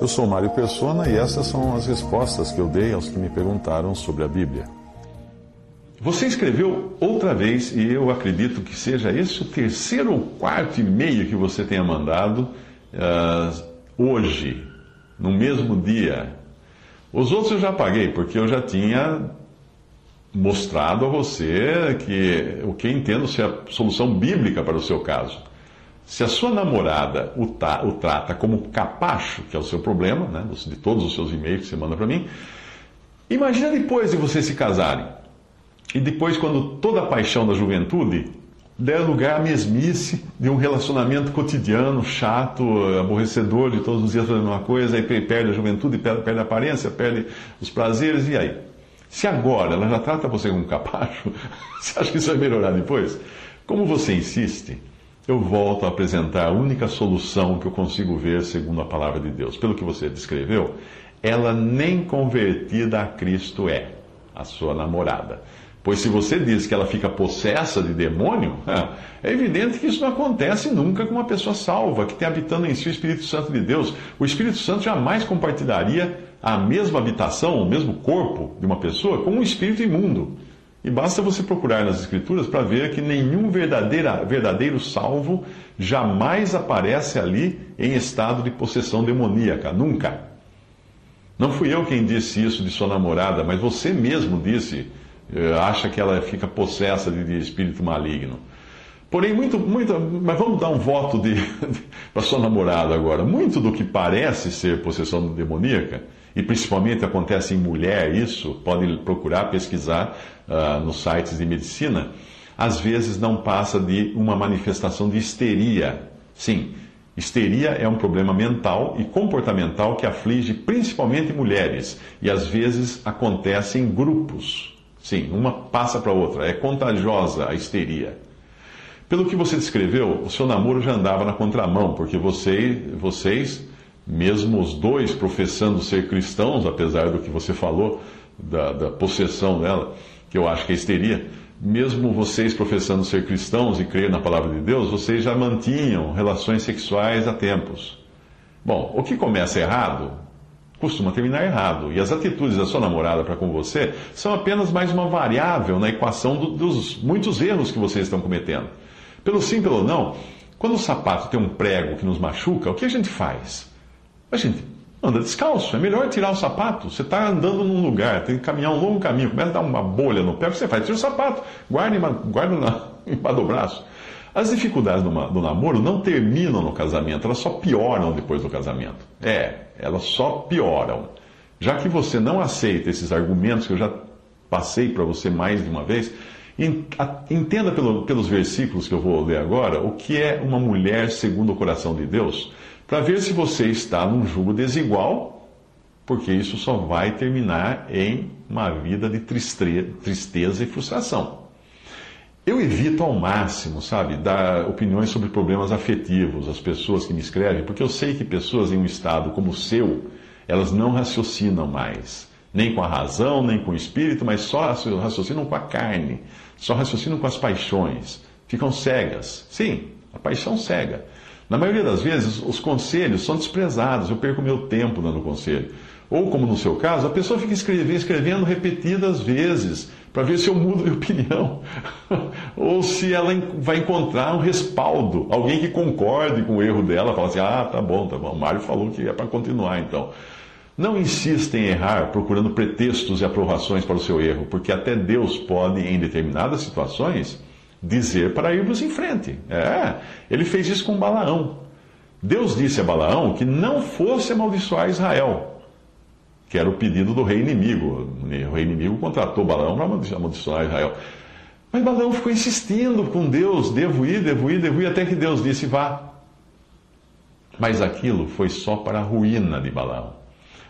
Eu sou Mário Persona e essas são as respostas que eu dei aos que me perguntaram sobre a Bíblia. Você escreveu outra vez, e eu acredito que seja esse o terceiro ou quarto e-mail que você tenha mandado uh, hoje, no mesmo dia. Os outros eu já paguei, porque eu já tinha mostrado a você que o que entendo ser a solução bíblica para o seu caso. Se a sua namorada o, o trata como capacho, que é o seu problema, né, de todos os seus e-mails que você manda para mim, imagina depois de vocês se casarem. E depois, quando toda a paixão da juventude der lugar à mesmice de um relacionamento cotidiano, chato, aborrecedor, de todos os dias fazendo uma coisa, aí perde a juventude, perde, perde a aparência, perde os prazeres, e aí? Se agora ela já trata você como capacho, você acha que isso vai melhorar depois? Como você insiste, eu volto a apresentar a única solução que eu consigo ver segundo a palavra de Deus. Pelo que você descreveu, ela nem convertida a Cristo é, a sua namorada. Pois se você diz que ela fica possessa de demônio, é evidente que isso não acontece nunca com uma pessoa salva, que tem habitando em si o Espírito Santo de Deus. O Espírito Santo jamais compartilharia a mesma habitação, o mesmo corpo de uma pessoa com um espírito imundo. E basta você procurar nas Escrituras para ver que nenhum verdadeiro salvo jamais aparece ali em estado de possessão demoníaca, nunca. Não fui eu quem disse isso de sua namorada, mas você mesmo disse eh, acha que ela fica possessa de, espírito maligno. Porém, muito, muito, mas vamos dar um voto de para sua namorada agora. Muito do que parece ser possessão demoníaca, e principalmente acontece em mulher isso, pode procurar pesquisar uh, nos sites de medicina, às vezes não passa de uma manifestação de histeria. Sim, histeria é um problema mental e comportamental que aflige principalmente mulheres, e às vezes acontece em grupos. Sim, uma passa para outra. É contagiosa a histeria. Pelo que você descreveu, o seu namoro já andava na contramão, porque você, vocês, mesmo os dois professando ser cristãos, apesar do que você falou da, da possessão dela, que eu acho que é histeria, mesmo vocês professando ser cristãos e crer na palavra de Deus, vocês já mantinham relações sexuais há tempos. Bom, o que começa errado costuma terminar errado. E as atitudes da sua namorada para com você são apenas mais uma variável na equação do, dos muitos erros que vocês estão cometendo. Pelo sim, pelo não, quando o sapato tem um prego que nos machuca, o que a gente faz? A gente anda descalço. É melhor tirar o sapato. Você está andando num lugar, tem que caminhar um longo caminho, começa a dar uma bolha no pé, você faz? Tira o sapato, guarda, guarda na, embaixo do braço. As dificuldades do, do namoro não terminam no casamento, elas só pioram depois do casamento. É, elas só pioram. Já que você não aceita esses argumentos que eu já passei para você mais de uma vez, entenda pelo, pelos versículos que eu vou ler agora o que é uma mulher segundo o coração de Deus, para ver se você está num jugo desigual, porque isso só vai terminar em uma vida de tristeza e frustração. Eu evito ao máximo, sabe, dar opiniões sobre problemas afetivos às pessoas que me escrevem, porque eu sei que pessoas em um estado como o seu, elas não raciocinam mais, nem com a razão, nem com o espírito, mas só raciocinam com a carne, só raciocinam com as paixões, ficam cegas. Sim, a paixão cega. Na maioria das vezes, os conselhos são desprezados, eu perco meu tempo dando conselho. Ou, como no seu caso, a pessoa fica escrevendo, escrevendo repetidas vezes para ver se eu mudo de opinião. Ou se ela vai encontrar um respaldo, alguém que concorde com o erro dela, fala assim: ah, tá bom, tá bom, o Mário falou que é para continuar então. Não insista em errar procurando pretextos e aprovações para o seu erro, porque até Deus pode, em determinadas situações, dizer para irmos em frente. É, ele fez isso com Balaão. Deus disse a Balaão que não fosse amaldiçoar Israel que era o pedido do rei inimigo. O rei inimigo contratou Balaão para amaldiçoar Israel. Mas Balaão ficou insistindo com Deus: devo ir, devo ir, devo ir, até que Deus disse: vá. Mas aquilo foi só para a ruína de Balaão.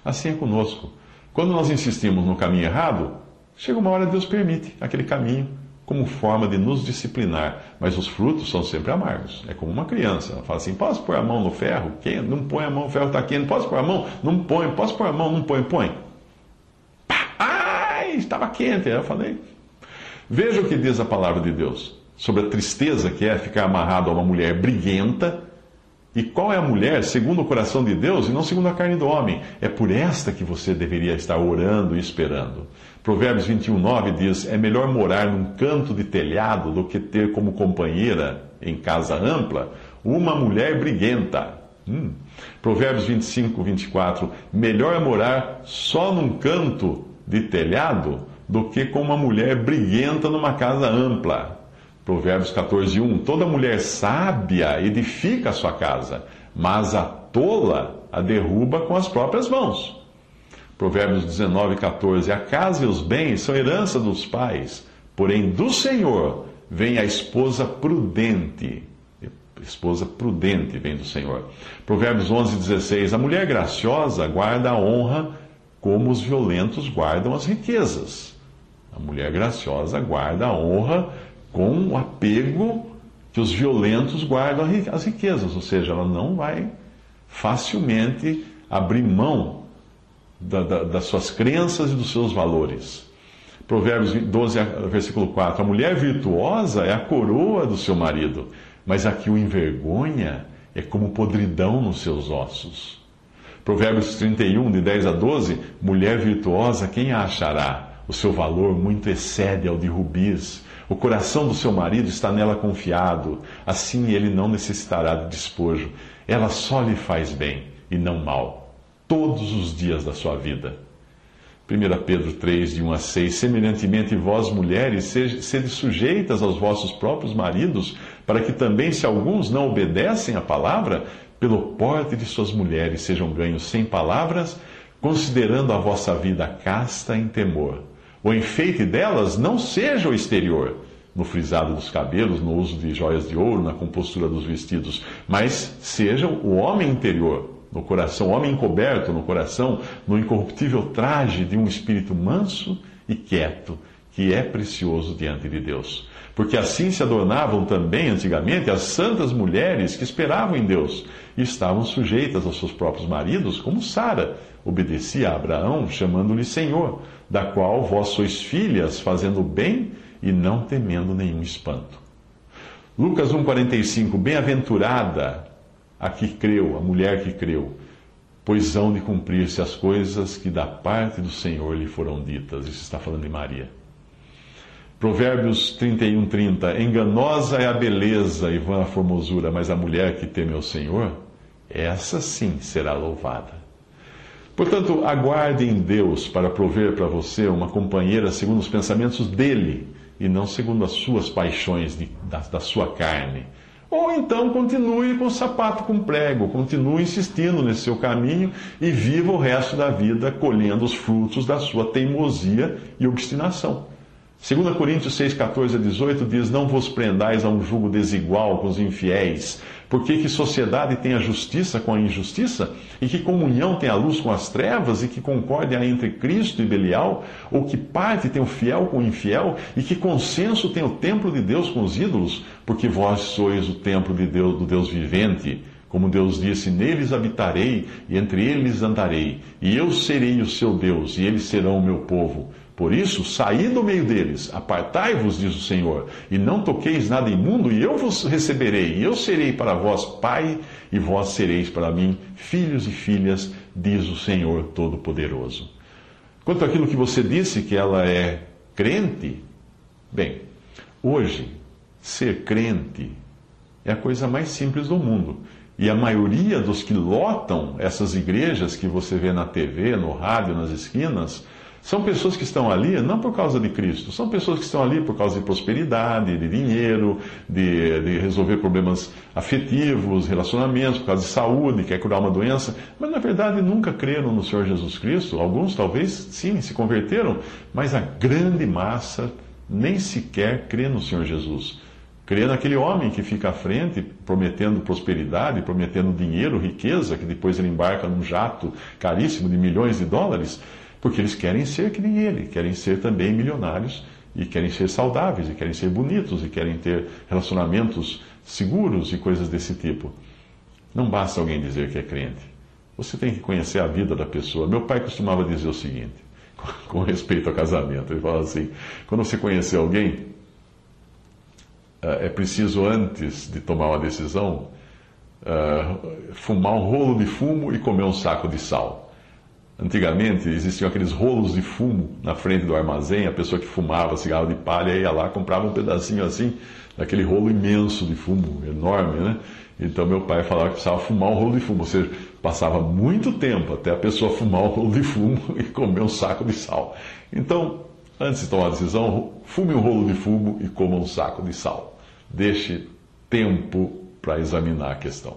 Assim é conosco. Quando nós insistimos no caminho errado, chega uma hora Deus permite aquele caminho como forma de nos disciplinar, mas os frutos são sempre amargos. É como uma criança, ela fala assim: posso pôr a mão no ferro? Quem? Não põe a mão, o ferro está quente. Posso pôr a mão? Não põe. Posso pôr a mão? Não põe. Põe. Pá! Ai, estava quente. Eu falei. Veja o que diz a palavra de Deus sobre a tristeza que é ficar amarrado a uma mulher briguenta e qual é a mulher segundo o coração de Deus e não segundo a carne do homem? É por esta que você deveria estar orando e esperando. Provérbios 21, 9 diz: É melhor morar num canto de telhado do que ter como companheira, em casa ampla, uma mulher briguenta. Hum. Provérbios 25, 24: Melhor morar só num canto de telhado do que com uma mulher briguenta numa casa ampla. Provérbios 14, 1. Toda mulher sábia edifica a sua casa, mas a tola a derruba com as próprias mãos. Provérbios 19, 14. A casa e os bens são herança dos pais, porém do Senhor vem a esposa prudente. Esposa prudente vem do Senhor. Provérbios 11, 16. A mulher graciosa guarda a honra como os violentos guardam as riquezas. A mulher graciosa guarda a honra com o apego que os violentos guardam as riquezas, ou seja, ela não vai facilmente abrir mão da, da, das suas crenças e dos seus valores. Provérbios 12, versículo 4: A mulher virtuosa é a coroa do seu marido, mas a que o envergonha é como podridão nos seus ossos. Provérbios 31, de 10 a 12: Mulher virtuosa, quem a achará? O seu valor muito excede ao de rubis o coração do seu marido está nela confiado, assim ele não necessitará de despojo. Ela só lhe faz bem e não mal, todos os dias da sua vida. 1 Pedro 3, de 1 a 6: Semelhantemente, vós, mulheres, sede sujeitas aos vossos próprios maridos, para que também, se alguns não obedecem à palavra, pelo porte de suas mulheres sejam ganhos sem palavras, considerando a vossa vida casta em temor. O enfeite delas não seja o exterior, no frisado dos cabelos, no uso de joias de ouro, na compostura dos vestidos, mas sejam o homem interior, no coração, o homem encoberto no coração, no incorruptível traje de um espírito manso e quieto, que é precioso diante de Deus. Porque assim se adornavam também antigamente as santas mulheres que esperavam em Deus e estavam sujeitas aos seus próprios maridos, como Sara obedecia a Abraão, chamando-lhe Senhor da qual vós sois filhas, fazendo bem e não temendo nenhum espanto. Lucas 1,45: Bem-aventurada a que creu, a mulher que creu, pois hão de cumprir-se as coisas que da parte do Senhor lhe foram ditas. Isso está falando de Maria. Provérbios 31, 30. Enganosa é a beleza e vã a formosura, mas a mulher que teme ao Senhor, essa sim será louvada. Portanto, aguarde em Deus para prover para você uma companheira segundo os pensamentos dele e não segundo as suas paixões de, da, da sua carne. Ou então continue com o sapato com prego, continue insistindo nesse seu caminho e viva o resto da vida colhendo os frutos da sua teimosia e obstinação. 2 Coríntios 6, 14 a 18 diz: Não vos prendais a um jugo desigual com os infiéis, porque que sociedade tem a justiça com a injustiça? E que comunhão tem a luz com as trevas? E que concórdia entre Cristo e Belial? Ou que parte tem o fiel com o infiel? E que consenso tem o templo de Deus com os ídolos? Porque vós sois o templo de Deus, do Deus vivente. Como Deus disse: Neles habitarei e entre eles andarei, e eu serei o seu Deus, e eles serão o meu povo. Por isso, saí do meio deles, apartai-vos, diz o Senhor, e não toqueis nada imundo, e eu vos receberei, e eu serei para vós pai, e vós sereis para mim filhos e filhas, diz o Senhor Todo-Poderoso. Quanto àquilo que você disse, que ela é crente, bem, hoje, ser crente é a coisa mais simples do mundo. E a maioria dos que lotam essas igrejas que você vê na TV, no rádio, nas esquinas, são pessoas que estão ali não por causa de Cristo, são pessoas que estão ali por causa de prosperidade, de dinheiro, de, de resolver problemas afetivos, relacionamentos, por causa de saúde, quer curar uma doença, mas na verdade nunca creram no Senhor Jesus Cristo. Alguns talvez sim se converteram, mas a grande massa nem sequer crê no Senhor Jesus. Crê naquele homem que fica à frente, prometendo prosperidade, prometendo dinheiro, riqueza, que depois ele embarca num jato caríssimo de milhões de dólares, porque eles querem ser que nem ele, querem ser também milionários, e querem ser saudáveis, e querem ser bonitos, e querem ter relacionamentos seguros e coisas desse tipo. Não basta alguém dizer que é crente. Você tem que conhecer a vida da pessoa. Meu pai costumava dizer o seguinte, com respeito ao casamento: ele falava assim, quando você conhecer alguém eh, é preciso, antes de tomar uma decisão, uh, fumar um rolo de fumo e comer um saco de sal. Antigamente existiam aqueles rolos de fumo na frente do armazém, a pessoa que fumava cigarro de palha ia lá, comprava um pedacinho assim, daquele rolo imenso de fumo, enorme, né? Então meu pai falava que precisava fumar um rolo de fumo, ou seja, passava muito tempo até a pessoa fumar um rolo de fumo e comer um saco de sal. Então, Antes de tomar a decisão, fume um rolo de fumo e coma um saco de sal. Deixe tempo para examinar a questão.